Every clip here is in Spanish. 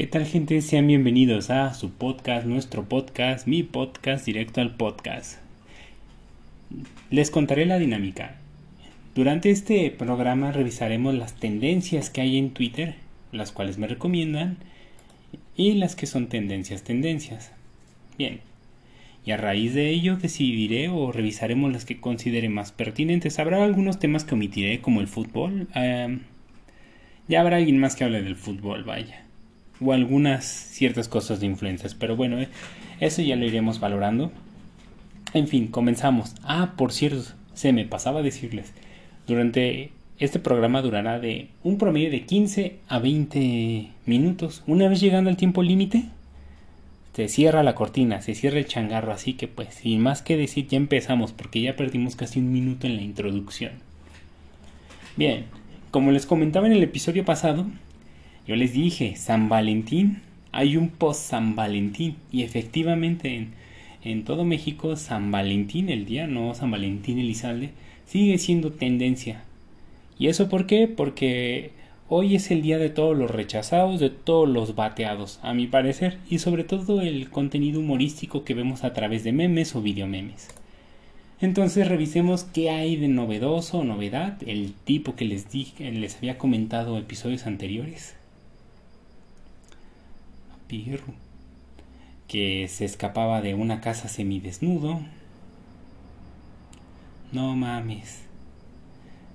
¿Qué tal gente? Sean bienvenidos a su podcast, nuestro podcast, mi podcast, directo al podcast. Les contaré la dinámica. Durante este programa revisaremos las tendencias que hay en Twitter, las cuales me recomiendan, y las que son tendencias, tendencias. Bien. Y a raíz de ello decidiré o revisaremos las que considere más pertinentes. Habrá algunos temas que omitiré, como el fútbol. Ya habrá alguien más que hable del fútbol, vaya o algunas ciertas cosas de influencias. Pero bueno, eh, eso ya lo iremos valorando. En fin, comenzamos. Ah, por cierto, se me pasaba decirles. Durante este programa durará de un promedio de 15 a 20 minutos. Una vez llegando al tiempo límite, se cierra la cortina, se cierra el changarro. Así que pues, sin más que decir, ya empezamos porque ya perdimos casi un minuto en la introducción. Bien, como les comentaba en el episodio pasado, yo les dije, San Valentín, hay un post San Valentín y efectivamente en, en todo México San Valentín, el día, no San Valentín Elizalde, sigue siendo tendencia. ¿Y eso por qué? Porque hoy es el día de todos los rechazados, de todos los bateados, a mi parecer, y sobre todo el contenido humorístico que vemos a través de memes o videomemes. Entonces revisemos qué hay de novedoso o novedad, el tipo que les dije, les había comentado episodios anteriores que se escapaba de una casa semidesnudo. No mames.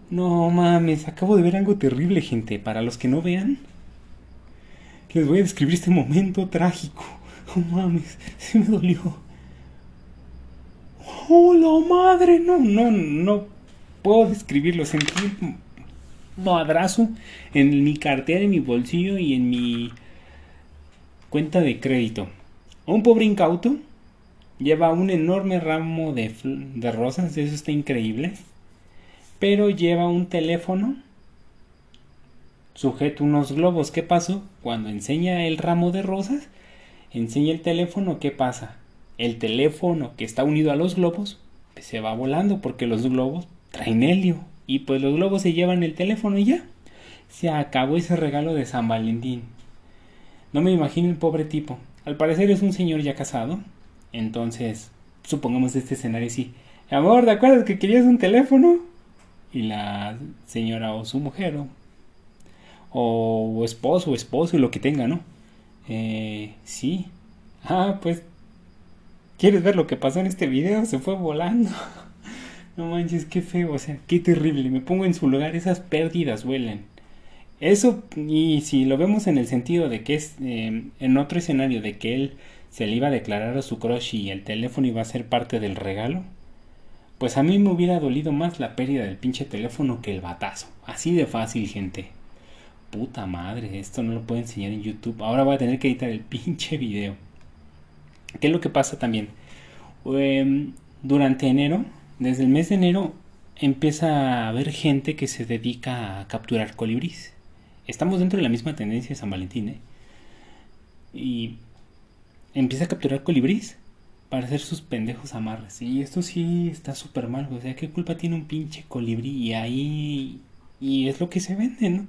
No mames, acabo de ver algo terrible, gente. Para los que no vean, les voy a describir este momento trágico. No mames, se me dolió. ¡Oh, la madre! No, no, no puedo describirlo. Sentí un madrazo en mi cartera, en mi bolsillo y en mi Cuenta de crédito. Un pobre incauto lleva un enorme ramo de, de rosas, eso está increíble. Pero lleva un teléfono sujeto unos globos. ¿Qué pasó? Cuando enseña el ramo de rosas, enseña el teléfono, ¿qué pasa? El teléfono que está unido a los globos pues, se va volando porque los globos traen helio. Y pues los globos se llevan el teléfono y ya. Se acabó ese regalo de San Valentín. No me imagino el pobre tipo. Al parecer es un señor ya casado. Entonces, supongamos este escenario así. Amor, ¿de acuerdo que querías un teléfono? Y la señora o su mujer o, o esposo o esposo y lo que tenga, ¿no? Eh, sí. Ah, pues, ¿quieres ver lo que pasó en este video? Se fue volando. no manches, qué feo, o sea, qué terrible. Me pongo en su lugar, esas pérdidas huelen. Eso, y si lo vemos en el sentido de que es eh, en otro escenario de que él se le iba a declarar a su crush y el teléfono iba a ser parte del regalo, pues a mí me hubiera dolido más la pérdida del pinche teléfono que el batazo. Así de fácil, gente. Puta madre, esto no lo puedo enseñar en YouTube. Ahora voy a tener que editar el pinche video. ¿Qué es lo que pasa también? Em, durante enero, desde el mes de enero, empieza a haber gente que se dedica a capturar colibríes estamos dentro de la misma tendencia de San Valentín, ¿eh? Y empieza a capturar colibrís para hacer sus pendejos amarres. Y esto sí está súper mal, o sea, ¿qué culpa tiene un pinche colibrí? Y ahí. Y es lo que se vende, ¿no?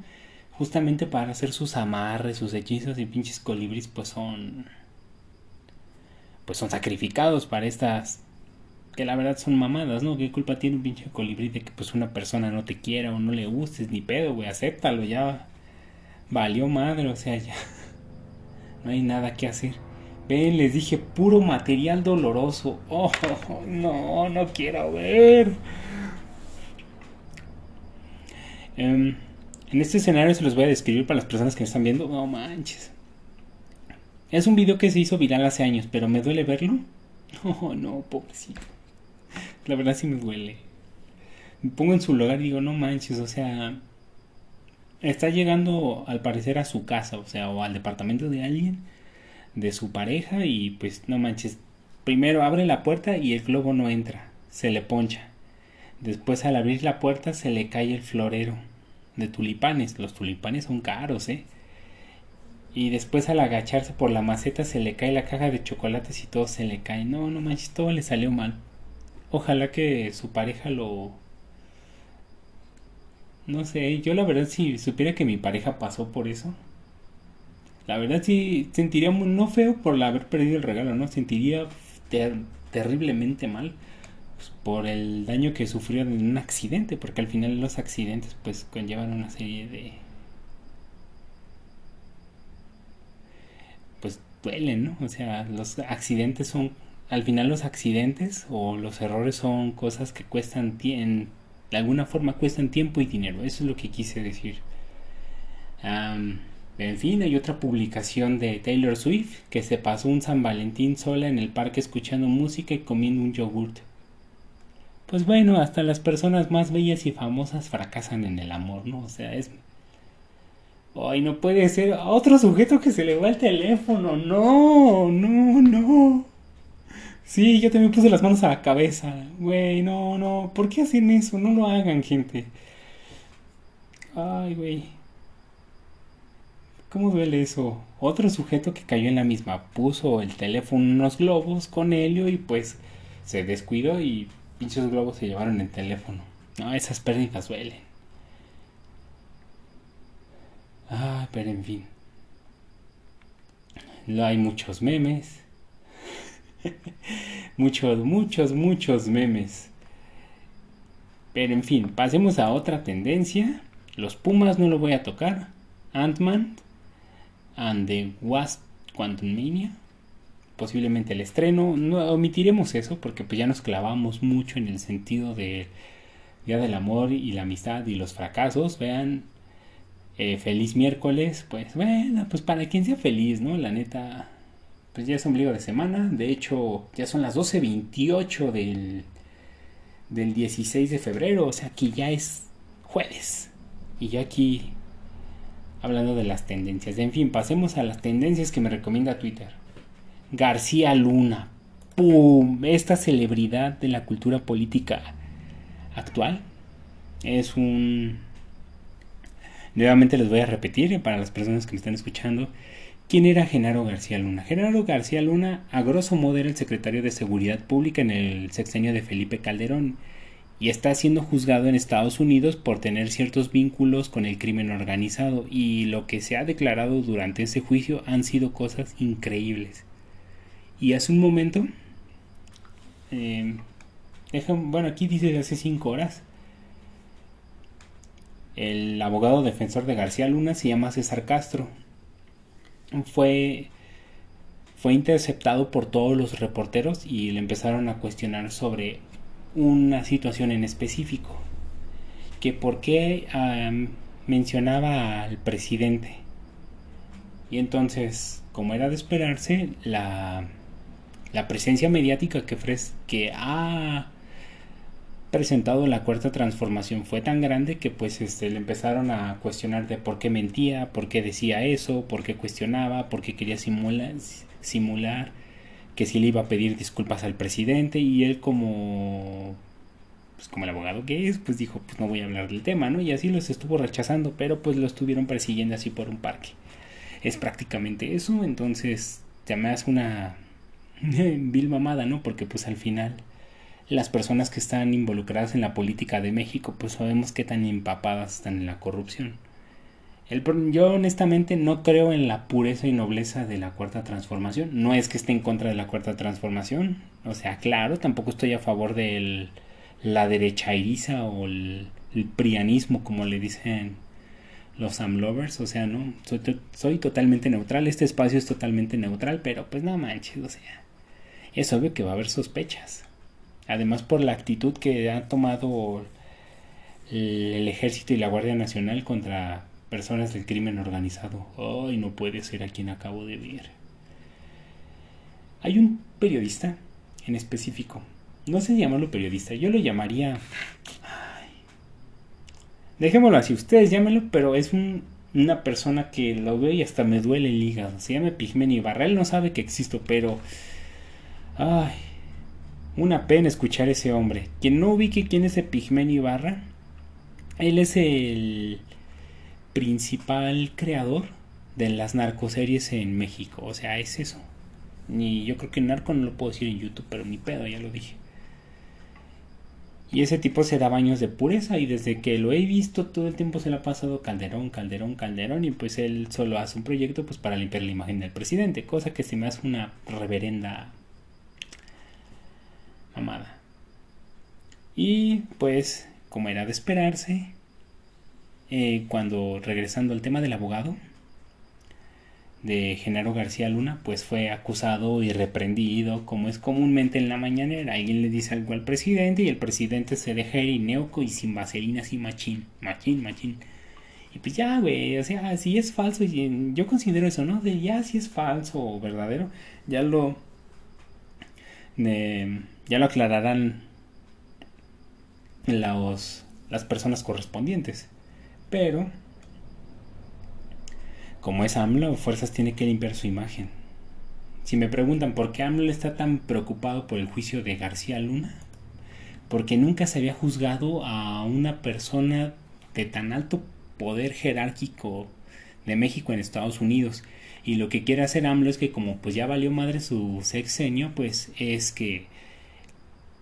Justamente para hacer sus amarres, sus hechizos y pinches colibríes, pues son. Pues son sacrificados para estas. Que la verdad son mamadas, ¿no? ¿Qué culpa tiene un pinche colibrí de que pues una persona no te quiera o no le gustes ni pedo, güey? Acéptalo ya valió madre, o sea, ya no hay nada que hacer. Ven, les dije puro material doloroso. Oh, no, no quiero ver. Em, en este escenario se los voy a describir para las personas que me están viendo. No manches. Es un video que se hizo viral hace años, pero me duele verlo. Oh, no, pobrecito. La verdad sí me duele. Me pongo en su lugar y digo, no manches, o sea, está llegando al parecer a su casa, o sea, o al departamento de alguien, de su pareja, y pues no manches, primero abre la puerta y el globo no entra, se le poncha. Después al abrir la puerta se le cae el florero de tulipanes, los tulipanes son caros, ¿eh? Y después al agacharse por la maceta se le cae la caja de chocolates y todo se le cae. No, no manches, todo le salió mal. Ojalá que su pareja lo no sé, yo la verdad si supiera que mi pareja pasó por eso, La verdad sí sentiría no feo por haber perdido el regalo, ¿no? Sentiría terriblemente mal pues, por el daño que sufrió en un accidente, porque al final los accidentes pues conllevan una serie de... pues duelen, ¿no? O sea, los accidentes son... Al final los accidentes o los errores son cosas que cuestan tiempo, de alguna forma cuestan tiempo y dinero. Eso es lo que quise decir. En fin, hay otra publicación de Taylor Swift que se pasó un San Valentín sola en el parque escuchando música y comiendo un yogurt. Pues bueno, hasta las personas más bellas y famosas fracasan en el amor, ¿no? O sea, es... Ay, no puede ser otro sujeto que se le va el teléfono. No, no, no. Sí, yo también puse las manos a la cabeza. Güey, no, no. ¿Por qué hacen eso? No lo hagan, gente. Ay, güey. ¿Cómo duele eso? Otro sujeto que cayó en la misma puso el teléfono unos globos con helio y pues se descuidó y pinches globos se llevaron el teléfono. No, esas pérdidas duelen. Ah, pero en fin. Hay muchos memes. muchos, muchos, muchos memes. Pero en fin, pasemos a otra tendencia. Los Pumas no lo voy a tocar. Ant-Man and the Wasp Quantum Mania. Posiblemente el estreno. No omitiremos eso porque pues ya nos clavamos mucho en el sentido de Día del Amor y la Amistad y los fracasos. Vean, eh, feliz miércoles. Pues bueno, pues para quien sea feliz, ¿no? La neta, pues ya es ombligo de semana. De hecho, ya son las 12.28 del, del 16 de febrero. O sea que ya es jueves. Y ya aquí hablando de las tendencias. En fin, pasemos a las tendencias que me recomienda Twitter. García Luna. ¡Pum! Esta celebridad de la cultura política actual es un... Nuevamente les voy a repetir para las personas que me están escuchando. ¿Quién era Genaro García Luna? Genaro García Luna, a grosso modo, era el secretario de Seguridad Pública en el sexenio de Felipe Calderón y está siendo juzgado en Estados Unidos por tener ciertos vínculos con el crimen organizado y lo que se ha declarado durante ese juicio han sido cosas increíbles. Y hace un momento, eh, bueno, aquí dice hace cinco horas, el abogado defensor de García Luna se llama César Castro. Fue, fue interceptado por todos los reporteros y le empezaron a cuestionar sobre una situación en específico, que por qué mencionaba al presidente. Y entonces, como era de esperarse, la, la presencia mediática que, que ha presentado la cuarta transformación fue tan grande que pues este, le empezaron a cuestionar de por qué mentía, por qué decía eso, por qué cuestionaba, por qué quería simular, simular que si le iba a pedir disculpas al presidente y él como pues como el abogado que es, pues dijo, pues no voy a hablar del tema, ¿no? Y así los estuvo rechazando, pero pues lo estuvieron persiguiendo así por un parque. Es prácticamente eso, entonces ya me hace una vil mamada, ¿no? Porque pues al final las personas que están involucradas en la política de México, pues sabemos qué tan empapadas están en la corrupción yo honestamente no creo en la pureza y nobleza de la cuarta transformación. No es que esté en contra de la cuarta transformación. O sea, claro, tampoco estoy a favor de la derecha iriza o el, prianismo, como le dicen los amlovers. O sea, no, soy, soy, totalmente neutral. Este espacio es totalmente neutral, pero pues no manches, o sea, es obvio que va a haber sospechas. Además, por la actitud que ha tomado el ejército y la Guardia Nacional contra personas del crimen organizado. Ay, no puede ser a quien acabo de ver. Hay un periodista en específico. No sé llamarlo periodista, yo lo llamaría... Ay. Dejémoslo así, ustedes llámenlo, pero es una persona que lo veo y hasta me duele el hígado. Se llama Pigmenio Ibarra. Él no sabe que existo, pero... Ay, una pena escuchar ese hombre. Quien no ubique quién es Pigmenio Ibarra, él es el principal creador de las narcoseries en México. O sea, es eso. Ni yo creo que narco no lo puedo decir en YouTube, pero ni pedo, ya lo dije. Y ese tipo se da baños de pureza y desde que lo he visto todo el tiempo se le ha pasado Calderón, Calderón, Calderón y pues él solo hace un proyecto pues para limpiar la imagen del presidente, cosa que se me hace una reverenda mamada. Y pues como era de esperarse, eh, cuando regresando al tema del abogado, de Genaro García Luna, pues fue acusado y reprendido, como es comúnmente en la mañanera. Alguien le dice algo al neoco y el presidente se deja erineuco y sin vaselina, así machín, machín, machín. Y pues ya, güey, o sea, si es falso, yo considero eso, ¿no? De ya si es falso o verdadero, ya lo. Ya lo aclararán los, las personas correspondientes. Pero como es AMLO, fuerzas tiene que limpiar su imagen. Si me preguntan por qué AMLO está tan preocupado por el juicio de García Luna, porque nunca se había juzgado a una persona de tan alto poder jerárquico de México en Estados Unidos. Y lo que quiere hacer AMLO es que como pues ya valió madre su sexenio, pues es que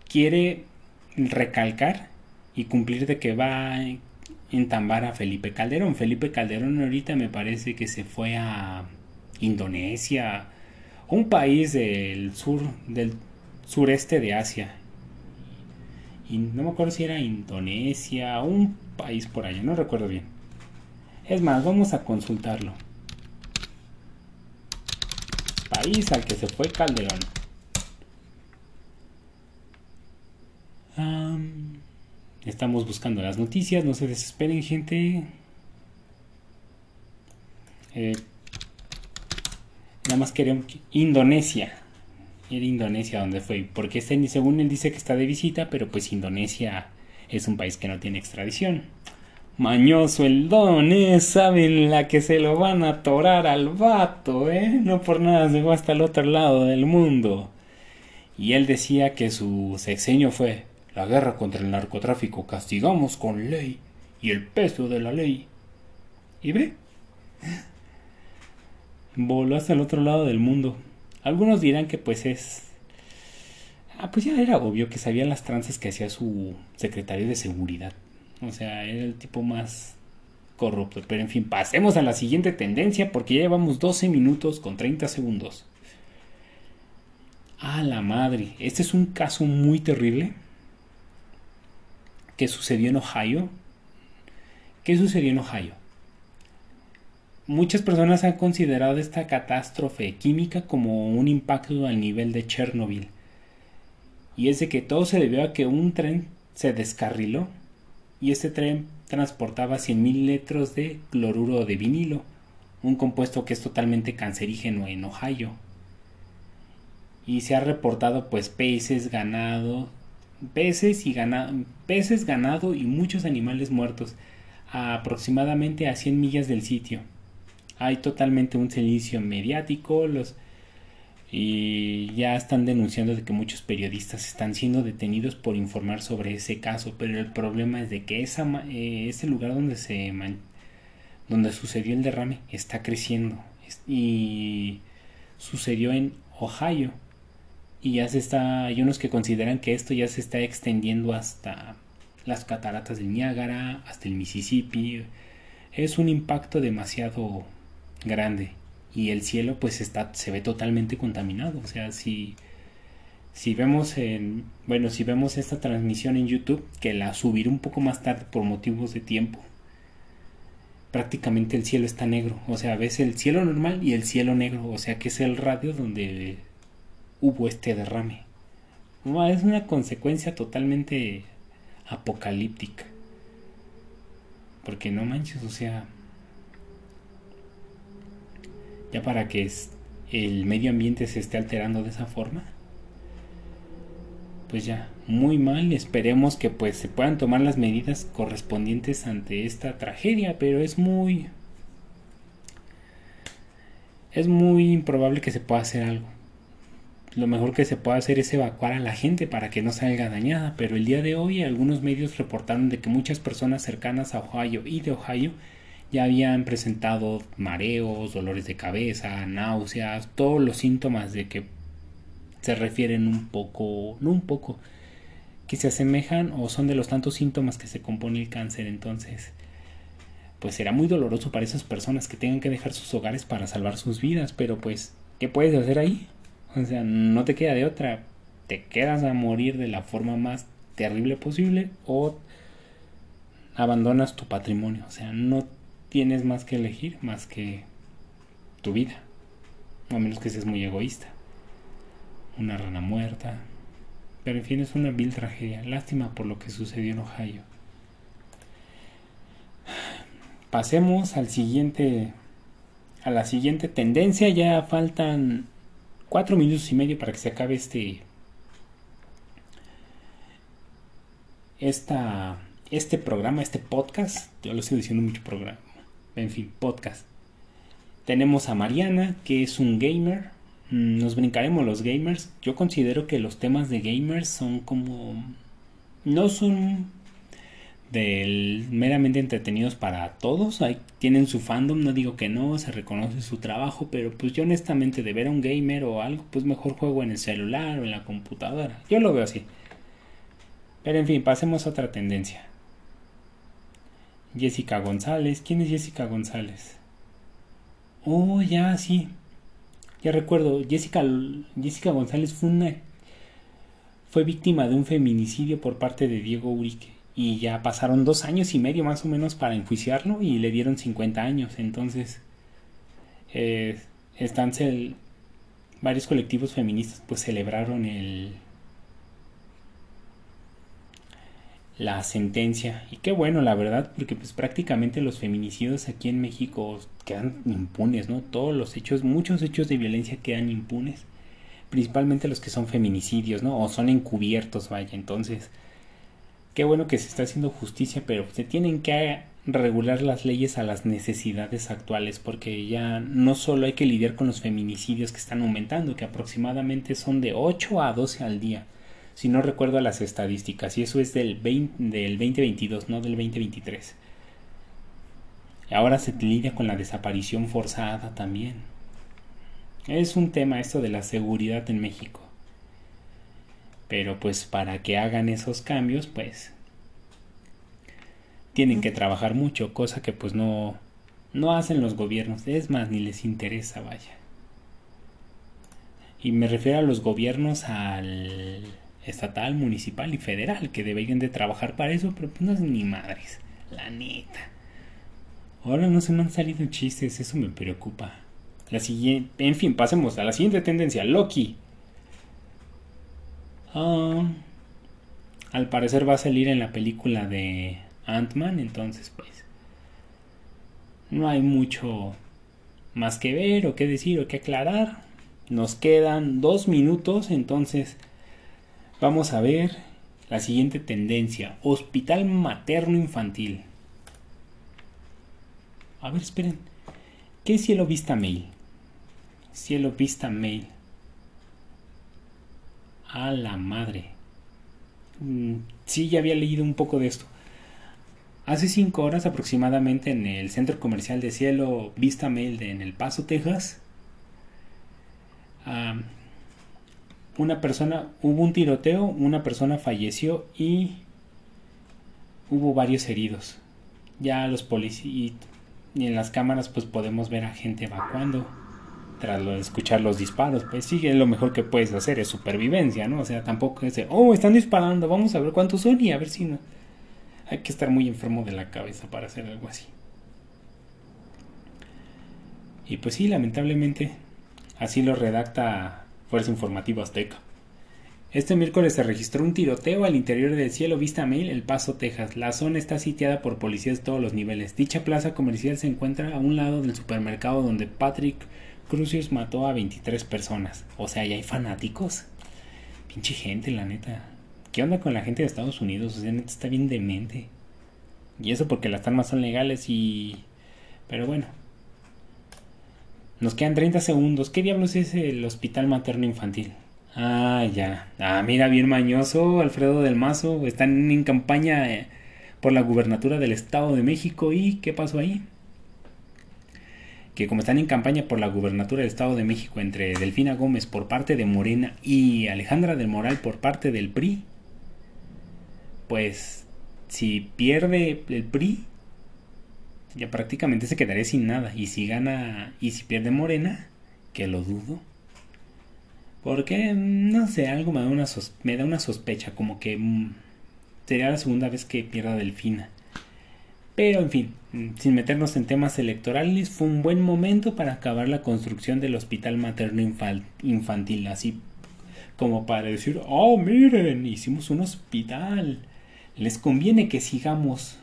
quiere recalcar y cumplir de que va entambar a Felipe Calderón. Felipe Calderón ahorita me parece que se fue a Indonesia, un país del sur, del sureste de Asia. Y no me acuerdo si era Indonesia, un país por allá, no recuerdo bien. Es más, vamos a consultarlo. Al que se fue Calderón. Estamos buscando las noticias, no se desesperen gente. Eh, nada más queremos... Indonesia. Indonesia donde fue. Porque este, según él dice que está de visita, pero pues Indonesia es un país que no tiene extradición. Mañoso el don, ¿eh? Saben la que se lo van a atorar al vato, ¿eh? No por nada se hasta el otro lado del mundo. Y él decía que su sexenio fue la guerra contra el narcotráfico castigamos con ley y el peso de la ley. ¿Y ve? Voló hasta el otro lado del mundo. Algunos dirán que pues es... Ah, pues ya era obvio que sabían las tranzas que hacía su secretario de seguridad. O sea, era el tipo más corrupto. Pero en fin, pasemos a la siguiente tendencia porque ya llevamos 12 minutos con 30 segundos. A la madre, este es un caso muy terrible ¿Qué sucedió en Ohio. ¿Qué sucedió en Ohio? Muchas personas han considerado esta catástrofe química como un impacto al nivel de Chernobyl. Y es de que todo se debió a que un tren se descarriló y este tren transportaba 100.000 litros de cloruro de vinilo, un compuesto que es totalmente cancerígeno en Ohio. Y se ha reportado pues peces, ganado, peces, y ganado, peces, ganado y muchos animales muertos, aproximadamente a 100 millas del sitio. Hay totalmente un silencio mediático, los y ya están denunciando de que muchos periodistas están siendo detenidos por informar sobre ese caso, pero el problema es de que esa, eh, ese lugar donde se donde sucedió el derrame está creciendo y sucedió en Ohio y ya se está, hay unos que consideran que esto ya se está extendiendo hasta las cataratas del Niágara, hasta el Mississippi. Es un impacto demasiado grande y el cielo pues está se ve totalmente contaminado, o sea, si si vemos en bueno, si vemos esta transmisión en YouTube que la subiré un poco más tarde por motivos de tiempo. Prácticamente el cielo está negro, o sea, ves el cielo normal y el cielo negro, o sea, que es el radio donde hubo este derrame. es una consecuencia totalmente apocalíptica. Porque no manches, o sea, ya para que el medio ambiente se esté alterando de esa forma, pues ya, muy mal, esperemos que pues se puedan tomar las medidas correspondientes ante esta tragedia, pero es muy es muy improbable que se pueda hacer algo. Lo mejor que se puede hacer es evacuar a la gente para que no salga dañada, pero el día de hoy algunos medios reportaron de que muchas personas cercanas a Ohio y de Ohio ya habían presentado mareos, dolores de cabeza, náuseas, todos los síntomas de que se refieren un poco, no un poco, que se asemejan o son de los tantos síntomas que se compone el cáncer. Entonces, pues será muy doloroso para esas personas que tengan que dejar sus hogares para salvar sus vidas, pero pues, ¿qué puedes hacer ahí? O sea, no te queda de otra. Te quedas a morir de la forma más terrible posible o abandonas tu patrimonio. O sea, no tienes más que elegir más que tu vida. A menos que seas muy egoísta. Una rana muerta, pero en fin, es una vil tragedia. Lástima por lo que sucedió en Ohio. Pasemos al siguiente. A la siguiente tendencia. Ya faltan cuatro minutos y medio para que se acabe este. Esta, este programa, este podcast. Yo lo estoy diciendo mucho programa. En fin, podcast. Tenemos a Mariana, que es un gamer Mm, nos brincaremos los gamers. Yo considero que los temas de gamers son como... No son meramente entretenidos para todos. Tienen su fandom, no digo que no, se reconoce su trabajo, pero pues yo honestamente de ver a un gamer o algo, pues mejor juego en el celular o en la computadora. Yo lo veo así. Pero en fin, pasemos a otra tendencia. Jessica González. ¿Quién es Jessica González? Oh, ya, sí. Ya recuerdo, Jessica, Jessica González fue una fue víctima de un feminicidio por parte de Diego Urique y ya pasaron dos años y medio más o menos para enjuiciarlo y le dieron 50 años. Entonces, eh, están varios colectivos feministas pues celebraron el, la sentencia. Y qué bueno, la verdad, porque pues prácticamente los feminicidios aquí en México quedan impunes, ¿no? Todos los hechos, muchos hechos de violencia quedan impunes. Principalmente los que son feminicidios, ¿no? O son encubiertos, vaya. Entonces, qué bueno que se está haciendo justicia, pero se tienen que regular las leyes a las necesidades actuales, porque ya no solo hay que lidiar con los feminicidios que están aumentando, que aproximadamente son de 8 a 12 al día si no recuerdo las estadísticas, y eso es del, del 2022, no del 2023. Ahora se lidia con la desaparición forzada también. Es un tema esto de la seguridad en México. Pero pues para que hagan esos cambios, pues tienen que trabajar mucho, cosa que pues no no hacen los gobiernos, es más ni les interesa, vaya. Y me refiero a los gobiernos al estatal, municipal y federal que deberían de trabajar para eso, pero pues no es ni madres, la neta. Ahora no se me han salido chistes, eso me preocupa. La siguiente, en fin, pasemos a la siguiente tendencia, Loki. Ah, al parecer va a salir en la película de Ant-Man, entonces pues no hay mucho más que ver o que decir o que aclarar. Nos quedan dos minutos, entonces Vamos a ver la siguiente tendencia. Hospital materno infantil. A ver, esperen. ¿Qué es cielo vista mail? Cielo vista mail. A la madre. Mm, sí, ya había leído un poco de esto. Hace cinco horas aproximadamente en el centro comercial de Cielo Vista Mail de en El Paso, Texas, una persona, hubo un tiroteo, una persona falleció y hubo varios heridos. Ya los policías y en las cámaras pues podemos ver a gente evacuando tras escuchar los disparos. Pues sí, es lo mejor que puedes hacer, es supervivencia, ¿no? O sea, tampoco es de, oh, están disparando, vamos a ver cuántos son y a ver si no. Hay que estar muy enfermo de la cabeza para hacer algo así. Y pues sí, lamentablemente, así lo redacta Fuerza Azteca. Este miércoles se registró un tiroteo al interior del Cielo Vista Mail, El Paso, Texas. La zona está sitiada por policías de todos los niveles. Dicha plaza comercial se encuentra a un lado del supermercado donde Patrick Crucius mató a 23 personas. O sea, ya hay fanáticos. Pinche gente, la neta. ¿Qué onda con la gente de Estados Unidos? O sea, neta está bien demente. Y eso porque las armas son legales y... Pero bueno, nos quedan 30 segundos. ¿Qué diablos es el hospital materno infantil? Ah, ya. Ah, mira, bien mañoso, Alfredo del Mazo. Están en campaña eh, por la gubernatura del Estado de México. ¿Y qué pasó ahí? Que como están en campaña por la gubernatura del Estado de México entre Delfina Gómez por parte de Morena y Alejandra del Moral por parte del PRI, pues si pierde el PRI, ya prácticamente se quedaría sin nada. Y si gana, y si pierde Morena, que lo dudo. Porque, no sé, algo me da una, me da una sospecha, como que mm, sería la segunda vez que pierda Delfina. Pero, en fin, mm, sin meternos en temas electorales, fue un buen momento para acabar la construcción del hospital materno infantil, así como para decir, oh, miren, hicimos un hospital. Les conviene que sigamos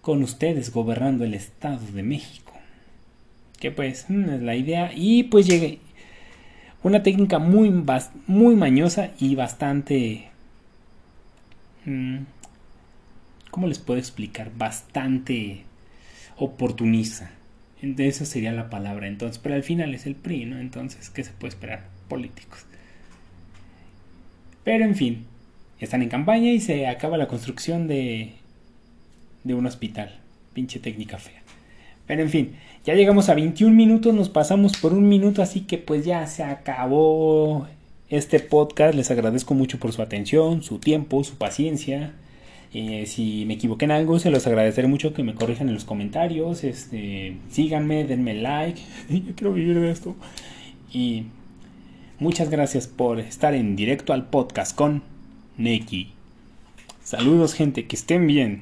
con ustedes gobernando el Estado de México. Que pues mm, es la idea. Y pues llegué. Una técnica muy, muy mañosa y bastante... Mm, ¿Cómo les puedo explicar? Bastante oportunista. Esa sería la palabra entonces. Pero al final es el PRI, ¿no? Entonces, ¿qué se puede esperar? Políticos. Pero en fin, están en campaña y se acaba la construcción de, de un hospital. Pinche técnica fea. Pero en fin, ya llegamos a 21 minutos, nos pasamos por un minuto, así que pues ya se acabó este podcast. Les agradezco mucho por su atención, su tiempo, su paciencia. Eh, si me equivoqué en algo, se los agradeceré mucho que me corrijan en los comentarios. Este, síganme, denme like. Yo quiero vivir de esto. Y muchas gracias por estar en directo al podcast con Neki. Saludos gente, que estén bien.